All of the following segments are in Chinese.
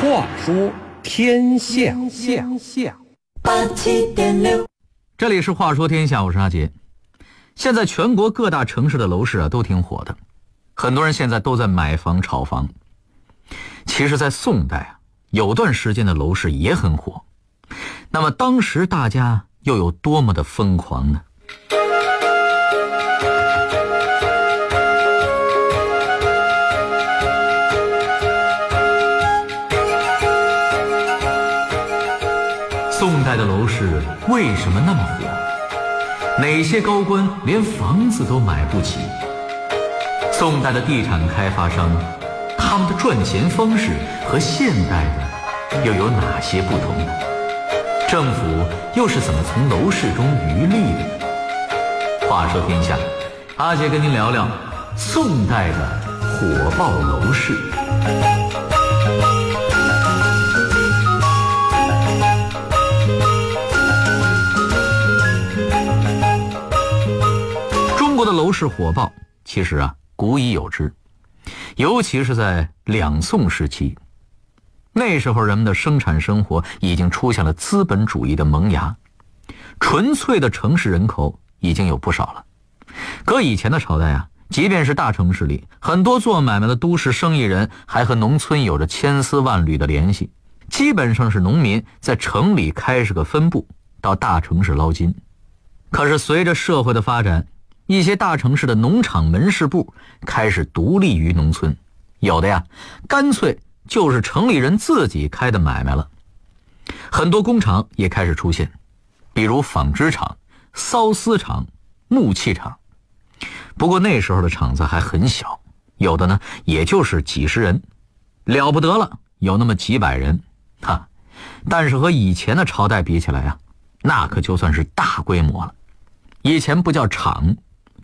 话说天下，下下八七点六，这里是话说天下，我是阿杰。现在全国各大城市的楼市啊都挺火的，很多人现在都在买房炒房。其实，在宋代啊，有段时间的楼市也很火。那么当时大家又有多么的疯狂呢？宋代的楼市为什么那么火？哪些高官连房子都买不起？宋代的地产开发商，他们的赚钱方式和现代的又有哪些不同呢？政府又是怎么从楼市中渔利的？话说天下，阿杰跟您聊聊宋代的火爆楼市。是火爆，其实啊古已有之，尤其是在两宋时期，那时候人们的生产生活已经出现了资本主义的萌芽，纯粹的城市人口已经有不少了。搁以前的朝代啊，即便是大城市里，很多做买卖的都市生意人还和农村有着千丝万缕的联系，基本上是农民在城里开设个分部，到大城市捞金。可是随着社会的发展，一些大城市的农场门市部开始独立于农村，有的呀，干脆就是城里人自己开的买卖了。很多工厂也开始出现，比如纺织厂、缫丝厂、木器厂。不过那时候的厂子还很小，有的呢也就是几十人，了不得了，有那么几百人，哈。但是和以前的朝代比起来呀，那可就算是大规模了。以前不叫厂，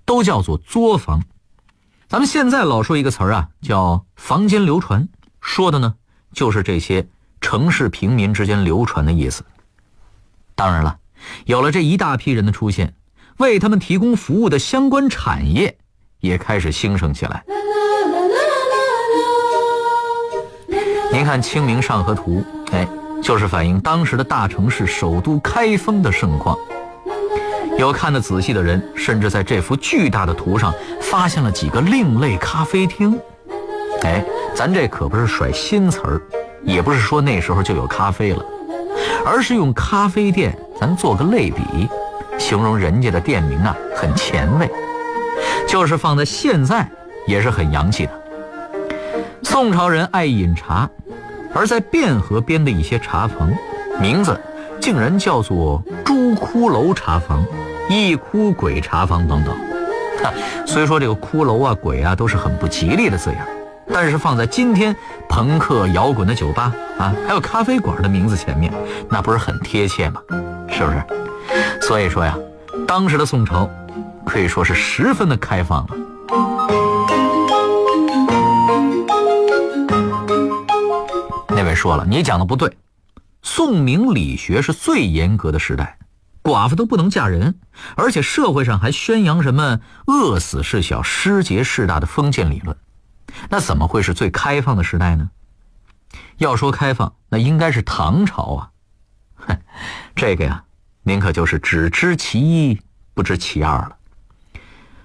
都叫做作坊。咱们现在老说一个词儿啊，叫坊间流传，说的呢就是这些城市平民之间流传的意思。当然了，有了这一大批人的出现，为他们提供服务的相关产业也开始兴盛起来。您看《清明上河图》，哎，就是反映当时的大城市首都开封的盛况。有看得仔细的人，甚至在这幅巨大的图上发现了几个另类咖啡厅。哎，咱这可不是甩新词儿，也不是说那时候就有咖啡了，而是用咖啡店咱做个类比，形容人家的店名啊很前卫，就是放在现在也是很洋气的。宋朝人爱饮茶，而在汴河边的一些茶房，名字竟然叫做朱骷髅茶房。一哭鬼茶坊等等，哈，虽说这个骷髅啊、鬼啊都是很不吉利的字眼，但是放在今天朋克摇滚的酒吧啊，还有咖啡馆的名字前面，那不是很贴切吗？是不是？所以说呀，当时的宋朝可以说是十分的开放了。那位说了，你讲的不对，宋明理学是最严格的时代。寡妇都不能嫁人，而且社会上还宣扬什么“饿死事小，失节事大”的封建理论，那怎么会是最开放的时代呢？要说开放，那应该是唐朝啊！哼，这个呀，您可就是只知其一，不知其二了。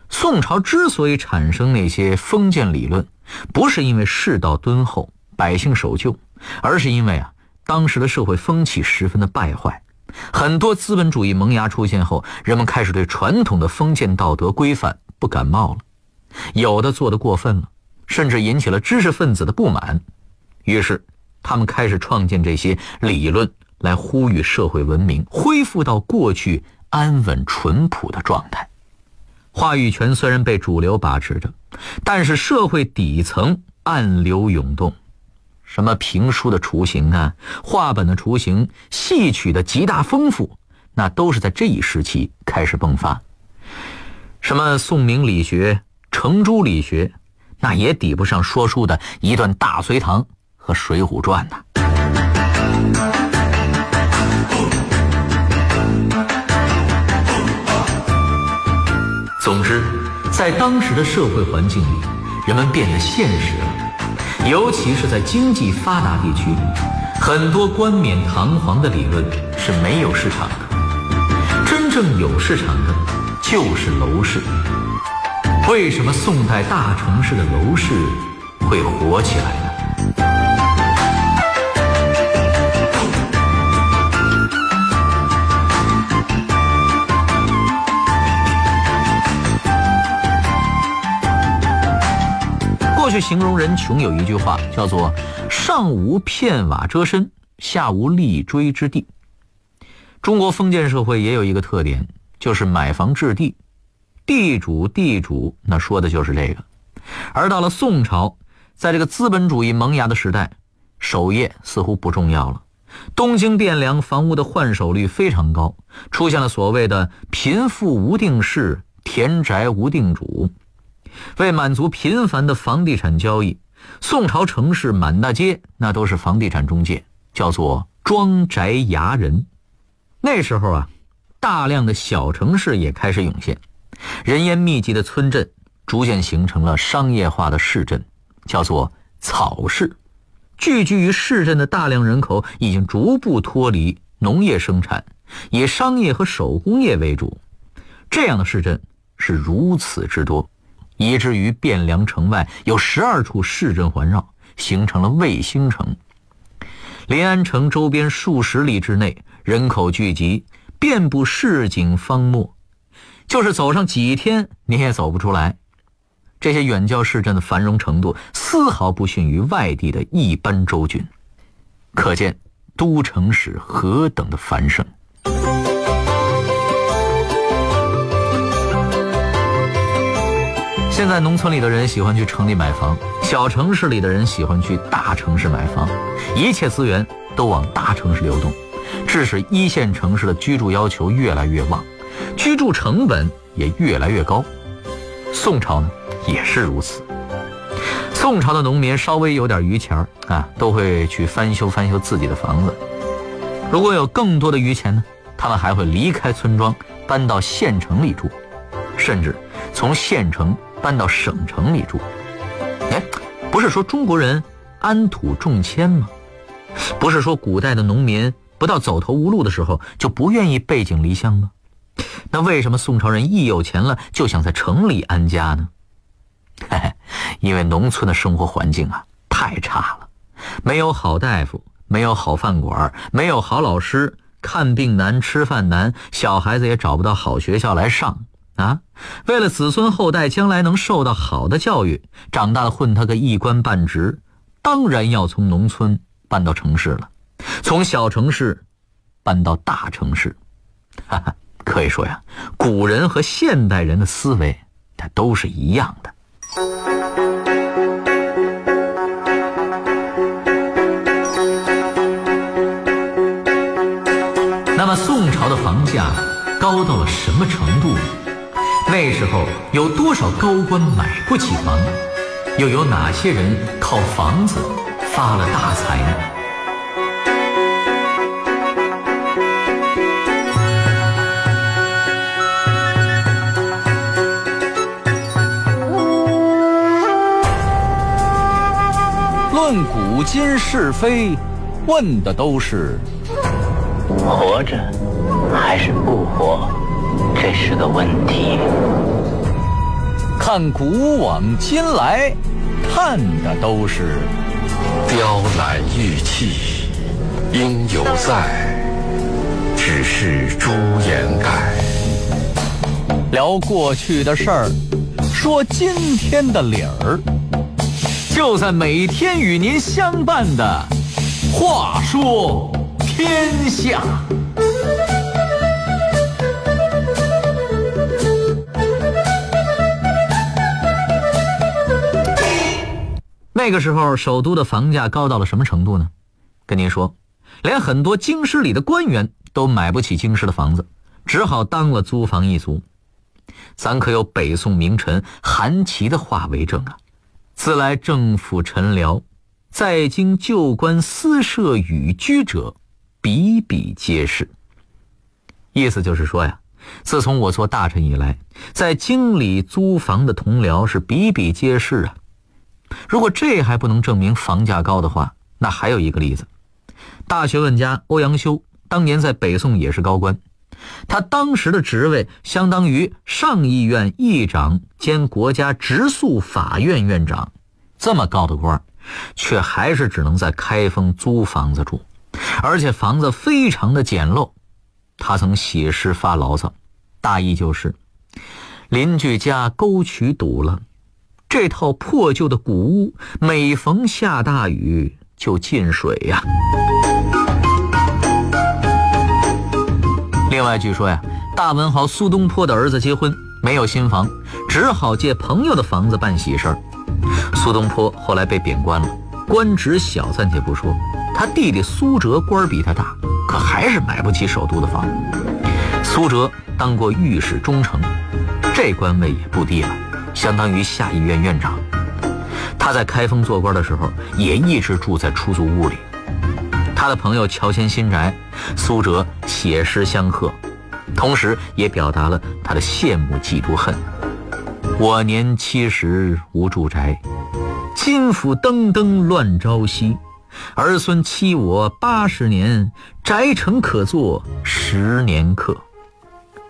宋朝之所以产生那些封建理论，不是因为世道敦厚、百姓守旧，而是因为啊，当时的社会风气十分的败坏。很多资本主义萌芽出现后，人们开始对传统的封建道德规范不感冒了，有的做得过分了，甚至引起了知识分子的不满。于是，他们开始创建这些理论来呼吁社会文明恢复到过去安稳淳朴的状态。话语权虽然被主流把持着，但是社会底层暗流涌动。什么评书的雏形啊，话本的雏形，戏曲的极大丰富，那都是在这一时期开始迸发。什么宋明理学、程朱理学，那也抵不上说书的一段《大隋唐》和《水浒传》呐。总之，在当时的社会环境里，人们变得现实了。尤其是在经济发达地区，很多冠冕堂皇的理论是没有市场的。真正有市场的，就是楼市。为什么宋代大城市的楼市会火起来形容人穷有一句话，叫做“上无片瓦遮身，下无立锥之地”。中国封建社会也有一个特点，就是买房置地，地主地主，那说的就是这个。而到了宋朝，在这个资本主义萌芽的时代，守业似乎不重要了。东京汴梁房屋的换手率非常高，出现了所谓的“贫富无定势，田宅无定主”。为满足频繁的房地产交易，宋朝城市满大街那都是房地产中介，叫做庄宅衙人。那时候啊，大量的小城市也开始涌现，人烟密集的村镇逐渐形成了商业化的市镇，叫做草市。聚居于市镇的大量人口已经逐步脱离农业生产，以商业和手工业为主。这样的市镇是如此之多。以至于汴梁城外有十二处市镇环绕，形成了卫星城。临安城周边数十里之内，人口聚集，遍布市井方墨，就是走上几天你也走不出来。这些远郊市镇的繁荣程度，丝毫不逊于外地的一般州郡，可见都城是何等的繁盛。现在农村里的人喜欢去城里买房，小城市里的人喜欢去大城市买房，一切资源都往大城市流动，致使一线城市的居住要求越来越旺，居住成本也越来越高。宋朝呢也是如此。宋朝的农民稍微有点余钱啊，都会去翻修翻修自己的房子。如果有更多的余钱呢，他们还会离开村庄，搬到县城里住，甚至从县城。搬到省城里住，哎，不是说中国人安土重迁吗？不是说古代的农民不到走投无路的时候就不愿意背井离乡吗？那为什么宋朝人一有钱了就想在城里安家呢？因为农村的生活环境啊太差了，没有好大夫，没有好饭馆，没有好老师，看病难，吃饭难，小孩子也找不到好学校来上。啊，为了子孙后代将来能受到好的教育，长大了混他个一官半职，当然要从农村搬到城市了，从小城市搬到大城市。哈哈，可以说呀，古人和现代人的思维，它都是一样的。那么宋朝的房价高到了什么程度？那时候有多少高官买不起房？又有哪些人靠房子发了大财呢？论古今是非，问的都是活着还是不活。这是个问题。看古往今来，看的都是雕栏玉砌应犹在，只是朱颜改。聊过去的事儿，说今天的理儿，就在每天与您相伴的《话说天下》。那个时候，首都的房价高到了什么程度呢？跟您说，连很多京师里的官员都买不起京师的房子，只好当了租房一族。咱可有北宋名臣韩琦的话为证啊：“自来政府臣僚，在京旧官私设寓居者，比比皆是。”意思就是说呀，自从我做大臣以来，在京里租房的同僚是比比皆是啊。如果这还不能证明房价高的话，那还有一个例子：大学问家欧阳修当年在北宋也是高官，他当时的职位相当于上议院议长兼国家直诉法院院长，这么高的官，却还是只能在开封租房子住，而且房子非常的简陋。他曾写诗发牢骚，大意就是：邻居家沟渠堵了。这套破旧的古屋，每逢下大雨就进水呀。另外，据说呀，大文豪苏东坡的儿子结婚没有新房，只好借朋友的房子办喜事儿。苏东坡后来被贬官了，官职小暂且不说，他弟弟苏辙官比他大，可还是买不起首都的房。苏辙当过御史中丞，这官位也不低了。相当于下议院院长，他在开封做官的时候，也一直住在出租屋里。他的朋友乔迁新宅，苏辙写诗相贺，同时也表达了他的羡慕、嫉妒、恨。我年七十无住宅，金府登登乱朝夕。儿孙欺我八十年，宅城可坐十年客。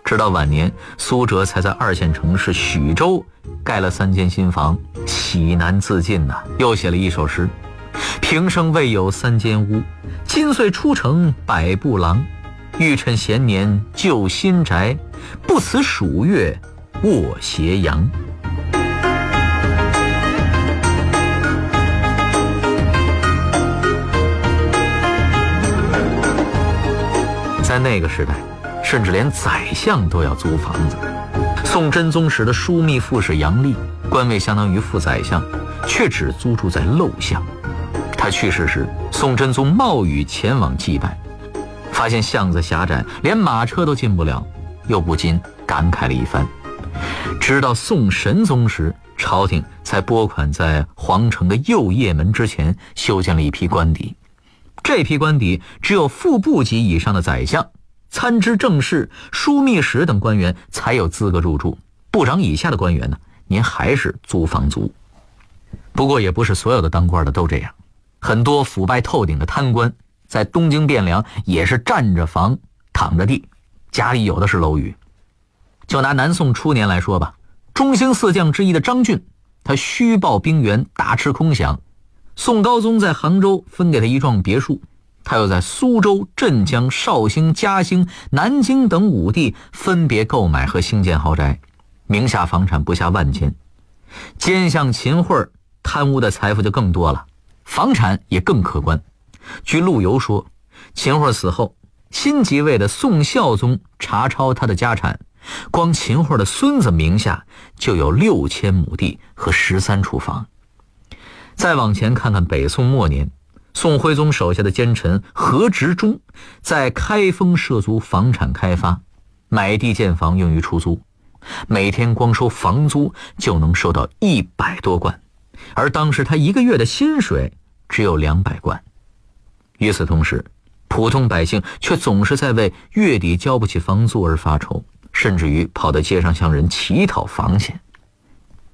直到晚年，苏辙才在二线城市许州盖了三间新房，喜难自禁呐。又写了一首诗：“平生未有三间屋，今岁出城百步廊。欲趁闲年救新宅，不辞暑月卧斜阳。”在那个时代。甚至连宰相都要租房子。宋真宗时的枢密副使杨丽，官位相当于副宰相，却只租住在陋巷。他去世时，宋真宗冒雨前往祭拜，发现巷子狭窄，连马车都进不了，又不禁感慨了一番。直到宋神宗时，朝廷才拨款在皇城的右掖门之前修建了一批官邸，这批官邸只有副部级以上的宰相。参知政事、枢密使等官员才有资格入住，部长以下的官员呢，您还是租房租。不过也不是所有的当官的都这样，很多腐败透顶的贪官在东京汴梁也是占着房、躺着地，家里有的是楼宇。就拿南宋初年来说吧，中兴四将之一的张俊，他虚报兵员，大吃空饷。宋高宗在杭州分给他一幢别墅。他又在苏州、镇江、绍兴、嘉兴、南京等五地分别购买和兴建豪宅，名下房产不下万间。奸相秦桧贪污的财富就更多了，房产也更可观。据陆游说，秦桧死后，新即位的宋孝宗查抄他的家产，光秦桧的孙子名下就有六千亩地和十三处房。再往前看看北宋末年。宋徽宗手下的奸臣何执中，在开封涉足房产开发，买地建房用于出租，每天光收房租就能收到一百多贯，而当时他一个月的薪水只有两百贯。与此同时，普通百姓却总是在为月底交不起房租而发愁，甚至于跑到街上向人乞讨房钱。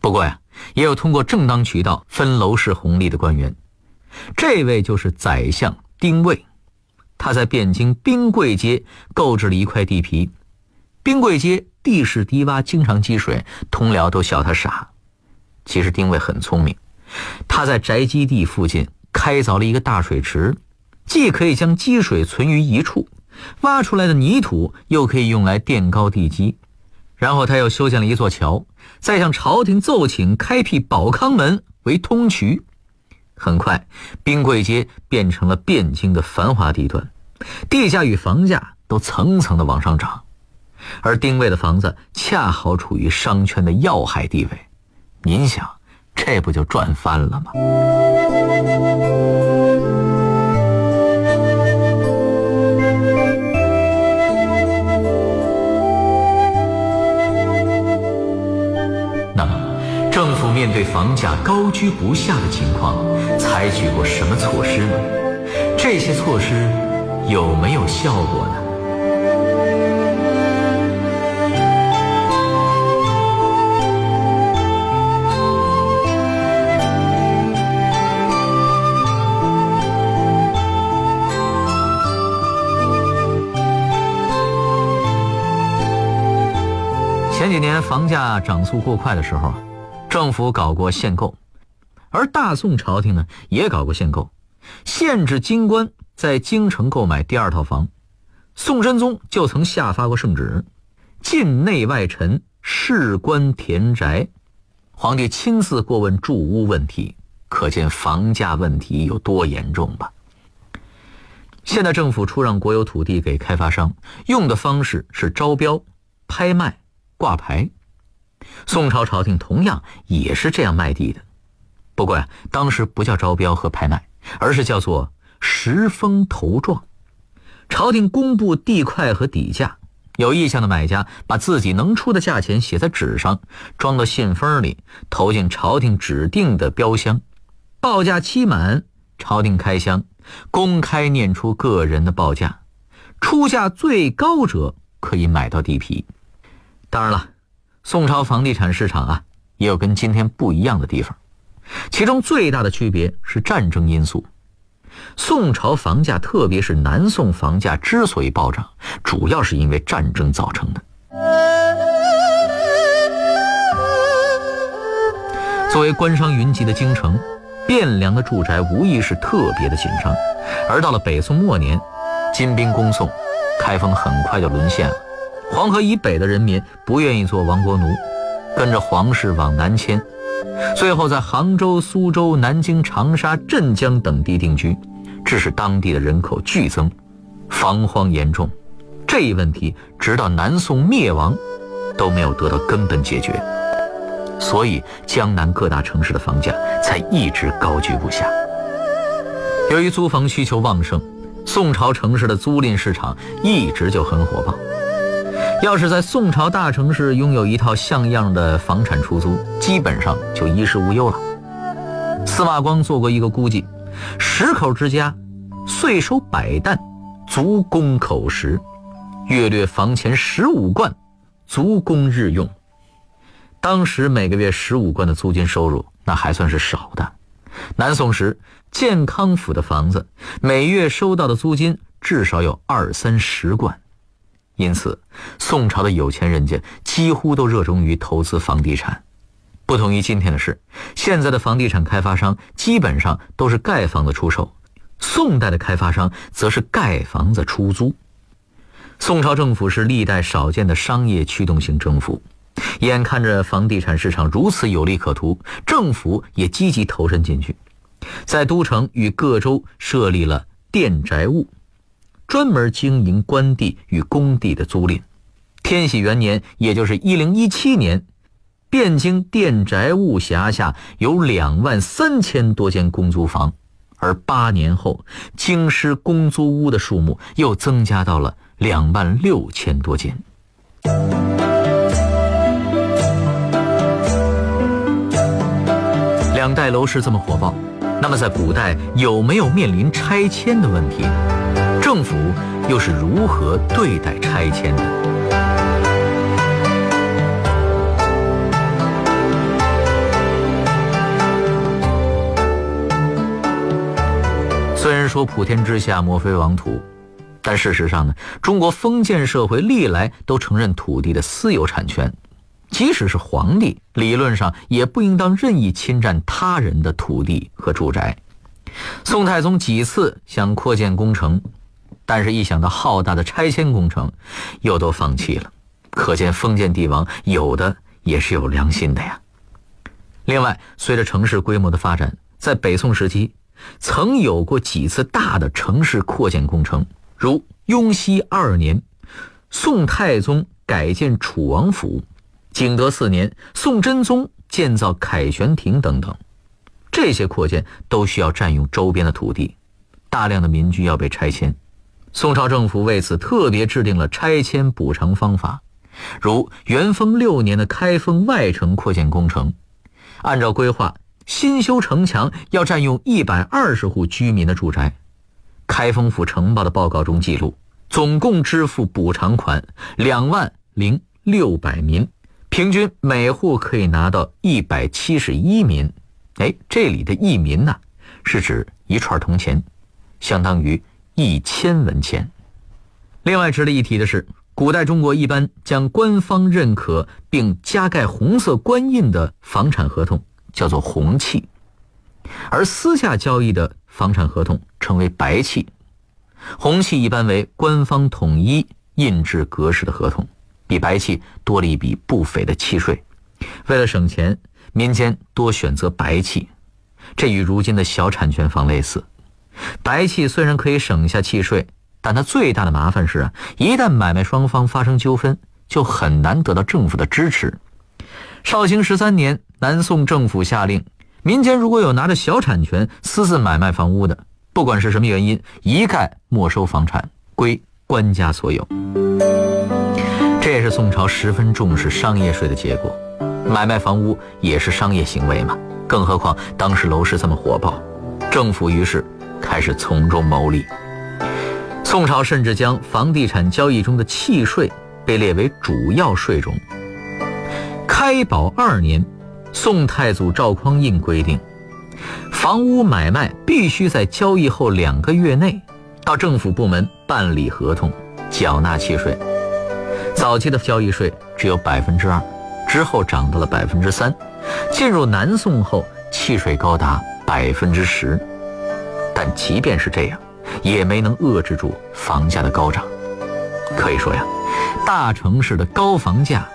不过呀，也有通过正当渠道分楼市红利的官员。这位就是宰相丁谓，他在汴京冰贵街购置了一块地皮。冰贵街地势低洼，经常积水，同僚都笑他傻。其实丁谓很聪明，他在宅基地附近开凿了一个大水池，既可以将积水存于一处，挖出来的泥土又可以用来垫高地基。然后他又修建了一座桥，再向朝廷奏请开辟保康门为通衢。很快，冰柜街变成了汴京的繁华地段，地价与房价都层层的往上涨，而丁位的房子恰好处于商圈的要害地位，您想，这不就赚翻了吗？高居不下的情况采取过什么措施呢？这些措施有没有效果呢？前几年房价涨速过快的时候政府搞过限购而大宋朝廷呢也搞过限购，限制京官在京城购买第二套房。宋真宗就曾下发过圣旨，禁内外臣事官田宅，皇帝亲自过问住屋问题，可见房价问题有多严重吧。现在政府出让国有土地给开发商，用的方式是招标、拍卖、挂牌。宋朝朝廷同样也是这样卖地的，不过呀，当时不叫招标和拍卖，而是叫做实封投状。朝廷公布地块和底价，有意向的买家把自己能出的价钱写在纸上，装到信封里，投进朝廷指定的标箱。报价期满，朝廷开箱，公开念出个人的报价，出价最高者可以买到地皮。当然了，宋朝房地产市场啊，也有跟今天不一样的地方，其中最大的区别是战争因素。宋朝房价，特别是南宋房价之所以暴涨，主要是因为战争造成的。作为官商云集的京城，汴梁的住宅无疑是特别的紧张。而到了北宋末年，金兵攻宋，开封很快就沦陷了。黄河以北的人民不愿意做亡国奴，跟着皇室往南迁。最后，在杭州、苏州、南京、长沙、镇江等地定居，致使当地的人口剧增，防荒严重。这一问题直到南宋灭亡，都没有得到根本解决，所以江南各大城市的房价才一直高居不下。由于租房需求旺盛，宋朝城市的租赁市场一直就很火爆。要是在宋朝大城市拥有一套像样的房产出租，基本上就衣食无忧了。司马光做过一个估计：十口之家，岁收百担，足供口食；月略房钱十五贯，足供日用。当时每个月十五贯的租金收入，那还算是少的。南宋时，建康府的房子每月收到的租金至少有二三十贯。因此，宋朝的有钱人家几乎都热衷于投资房地产。不同于今天的是，现在的房地产开发商基本上都是盖房子出售，宋代的开发商则是盖房子出租。宋朝政府是历代少见的商业驱动性政府，眼看着房地产市场如此有利可图，政府也积极投身进去，在都城与各州设立了佃宅务。专门经营官地与公地的租赁。天禧元年，也就是一零一七年，汴京佃宅务辖下有两万三千多间公租房，而八年后，京师公租屋的数目又增加到了两万六千多间。两代楼市这么火爆，那么在古代有没有面临拆迁的问题？政府又是如何对待拆迁的？虽然说普天之下莫非王土，但事实上呢，中国封建社会历来都承认土地的私有产权，即使是皇帝，理论上也不应当任意侵占他人的土地和住宅。宋太宗几次想扩建工程。但是，一想到浩大的拆迁工程，又都放弃了。可见封建帝王有的也是有良心的呀。另外，随着城市规模的发展，在北宋时期，曾有过几次大的城市扩建工程，如雍熙二年，宋太宗改建楚王府；景德四年，宋真宗建造凯旋亭等等。这些扩建都需要占用周边的土地，大量的民居要被拆迁。宋朝政府为此特别制定了拆迁补偿方法，如元丰六年的开封外城扩建工程，按照规划，新修城墙要占用一百二十户居民的住宅。开封府城报的报告中记录，总共支付补偿款两万零六百民，平均每户可以拿到一百七十一民。哎，这里的一民呢，是指一串铜钱，相当于。一千文钱。另外值得一提的是，古代中国一般将官方认可并加盖红色官印的房产合同叫做红契，而私下交易的房产合同称为白契。红契一般为官方统一印制格式的合同，比白契多了一笔不菲的契税。为了省钱，民间多选择白契，这与如今的小产权房类似。白契虽然可以省下契税，但它最大的麻烦是啊，一旦买卖双方发生纠纷，就很难得到政府的支持。绍兴十三年，南宋政府下令，民间如果有拿着小产权私自买卖房屋的，不管是什么原因，一概没收房产，归官家所有。这也是宋朝十分重视商业税的结果。买卖房屋也是商业行为嘛，更何况当时楼市这么火爆，政府于是开始从中牟利。宋朝甚至将房地产交易中的契税被列为主要税种。开宝二年，宋太祖赵匡胤规定，房屋买卖必须在交易后两个月内，到政府部门办理合同，缴纳契税。早期的交易税只有百分之二。之后涨到了百分之三，进入南宋后，契税高达百分之十，但即便是这样，也没能遏制住房价的高涨。可以说呀，大城市的高房价，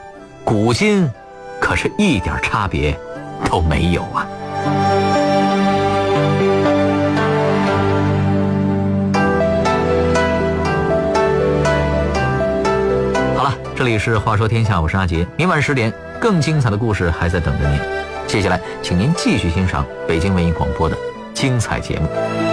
古今可是一点差别都没有啊。好了，这里是《话说天下》，我是阿杰，明晚十点。更精彩的故事还在等着您，接下来，请您继续欣赏北京文艺广播的精彩节目。